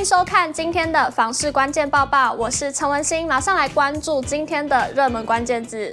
迎收看今天的房市关键报报，我是陈文心，马上来关注今天的热门关键字。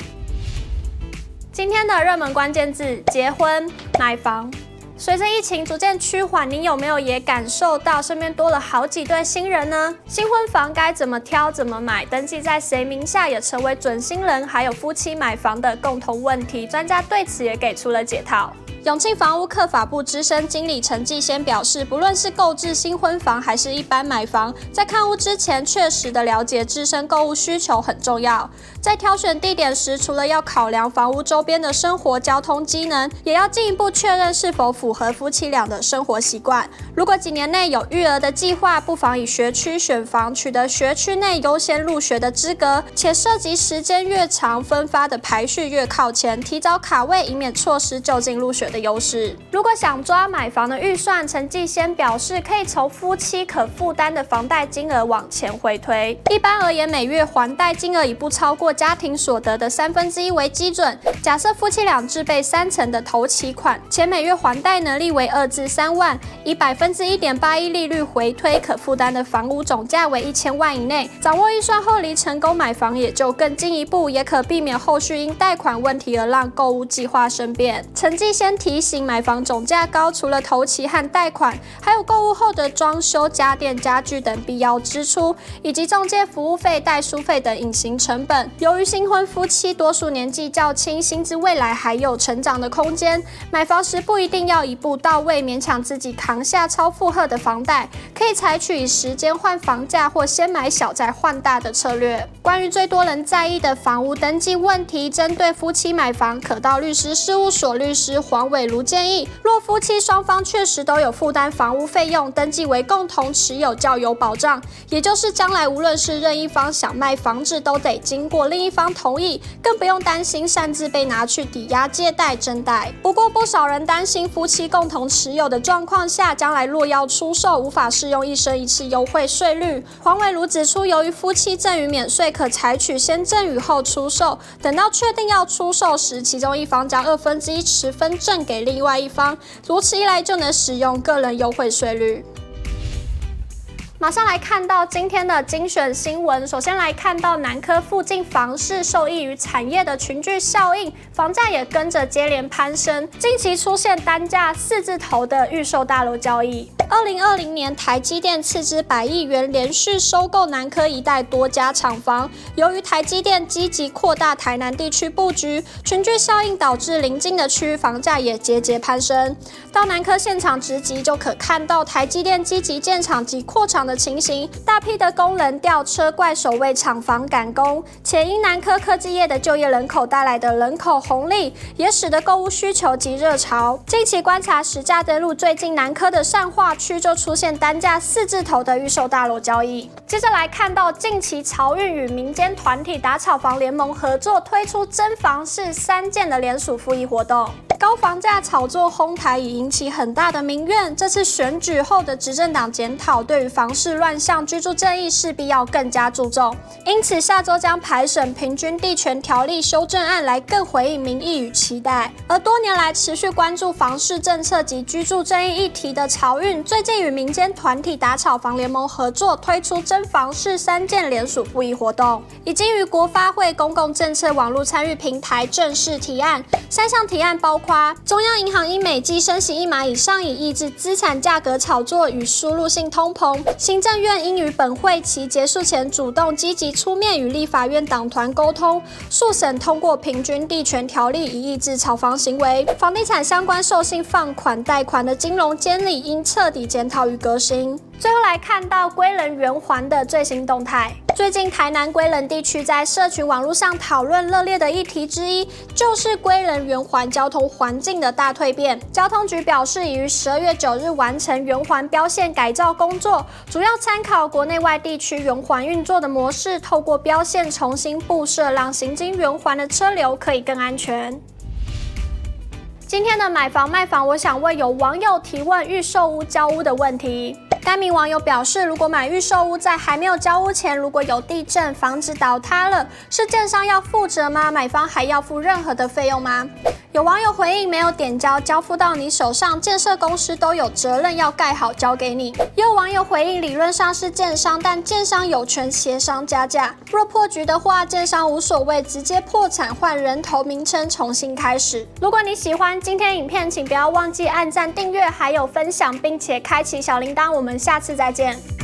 今天的热门关键字：结婚、买房。随着疫情逐渐趋缓，你有没有也感受到身边多了好几对新人呢？新婚房该怎么挑、怎么买？登记在谁名下也成为准新人还有夫妻买房的共同问题。专家对此也给出了解套。永庆房屋客法部资深经理陈继先表示，不论是购置新婚房还是一般买房，在看屋之前，确实的了解自身购物需求很重要。在挑选地点时，除了要考量房屋周边的生活交通机能，也要进一步确认是否符合夫妻俩的生活习惯。如果几年内有育儿的计划，不妨以学区选房，取得学区内优先入学的资格，且涉及时间越长，分发的排序越靠前，提早卡位，以免错失就近入学的优势。如果想抓买房的预算，陈继先表示，可以从夫妻可负担的房贷金额往前回推。一般而言，每月还贷金额以不超过家庭所得的三分之一为基准。假设夫妻俩自备三成的头期款，且每月还贷能力为二至三万，以百分之一点八一利率回推，可负担的房屋总价为一千万以内。掌握预算后，离成功买房也就更进一步，也可避免后续因贷款问题而让购物计划生变。陈继先提醒。买房总价高，除了头期和贷款，还有购物后的装修、家电、家具等必要支出，以及中介服务费、代书费等隐形成本。由于新婚夫妻多数年纪较轻，薪资未来还有成长的空间，买房时不一定要一步到位，勉强自己扛下超负荷的房贷，可以采取以时间换房价或先买小再换大的策略。关于最多人在意的房屋登记问题，针对夫妻买房，可到律师事务所律师黄伟如建议，若夫妻双方确实都有负担房屋费用，登记为共同持有较有保障。也就是将来无论是任一方想卖房子，都得经过另一方同意，更不用担心擅自被拿去抵押借贷征贷。不过不少人担心夫妻共同持有的状况下，将来若要出售，无法适用一生一次优惠税率。黄伟如指出，由于夫妻赠与免税。可采取先赠与后出售，等到确定要出售时，其中一方将二分之一持分赠给另外一方，如此一来就能使用个人优惠税率。马上来看到今天的精选新闻。首先来看到南科附近房市受益于产业的群聚效应，房价也跟着接连攀升。近期出现单价四字头的预售大楼交易。二零二零年，台积电斥资百亿元连续收购南科一带多家厂房。由于台积电积极扩大台南地区布局，群聚效应导致邻近的区域房价也节节攀升。到南科现场直击就可看到台积电积极建厂及扩厂的情形，大批的工人吊车怪手为厂房赶工，且因南科科技业的就业人口带来的人口红利，也使得购物需求及热潮。近期观察实价登录，最近南科的善化区就出现单价四字头的预售大楼交易。接着来看到近期潮运与民间团体打炒房联盟合作推出真房是三件的联署复议活动。高房价炒作哄抬已引起很大的民怨。这次选举后的执政党检讨，对于房市乱象、居住正义势必要更加注重。因此，下周将排审平均地权条例修正案，来更回应民意与期待。而多年来持续关注房市政策及居住正义议题的漕运，最近与民间团体打炒房联盟合作，推出真房市三件联署复议活动，已经于国发会公共政策网络参与平台正式提案。三项提案包括。中央银行应每季升息一码以上，以抑制资产价格炒作与输入性通膨。行政院应于本会期结束前，主动积极出面与立法院党团沟通，速审通过平均地权条例，以抑制炒房行为。房地产相关授信放款贷款的金融监理应彻底检讨与革新。最后来看到归仁圆环的最新动态。最近台南归仁地区在社群网络上讨论热烈的议题之一，就是归仁圆环交通环境的大蜕变。交通局表示，已于十二月九日完成圆环标线改造工作，主要参考国内外地区圆环运作的模式，透过标线重新布设，让行经圆环的车流可以更安全。今天的买房卖房，我想问有网友提问预售屋交屋的问题。该名网友表示，如果买预售屋，在还没有交屋前，如果有地震，房子倒塌了，是建商要负责吗？买方还要付任何的费用吗？有网友回应：没有点交交付到你手上，建设公司都有责任要盖好交给你。也有网友回应：理论上是建商，但建商有权协商加价。若破局的话，建商无所谓，直接破产换人头名称重新开始。如果你喜欢今天影片，请不要忘记按赞、订阅，还有分享，并且开启小铃铛。我们下次再见。